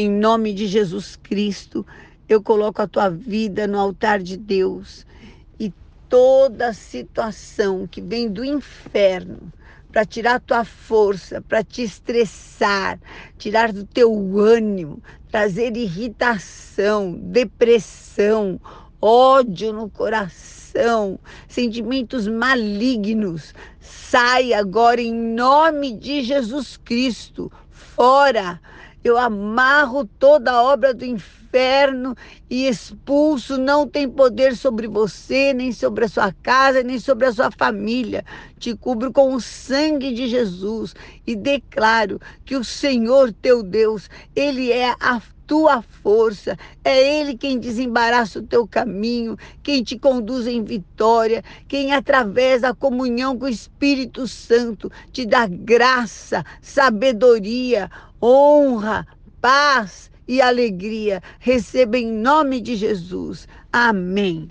Em nome de Jesus Cristo, eu coloco a tua vida no altar de Deus e toda situação que vem do inferno para tirar a tua força, para te estressar, tirar do teu ânimo, trazer irritação, depressão, ódio no coração, sentimentos malignos. Sai agora em nome de Jesus Cristo, fora. Eu amarro toda a obra do inferno inferno e expulso não tem poder sobre você, nem sobre a sua casa, nem sobre a sua família. Te cubro com o sangue de Jesus e declaro que o Senhor teu Deus, ele é a tua força, é Ele quem desembaraça o teu caminho, quem te conduz em vitória, quem, através da comunhão com o Espírito Santo, te dá graça, sabedoria, honra, paz e alegria. Receba em nome de Jesus. Amém.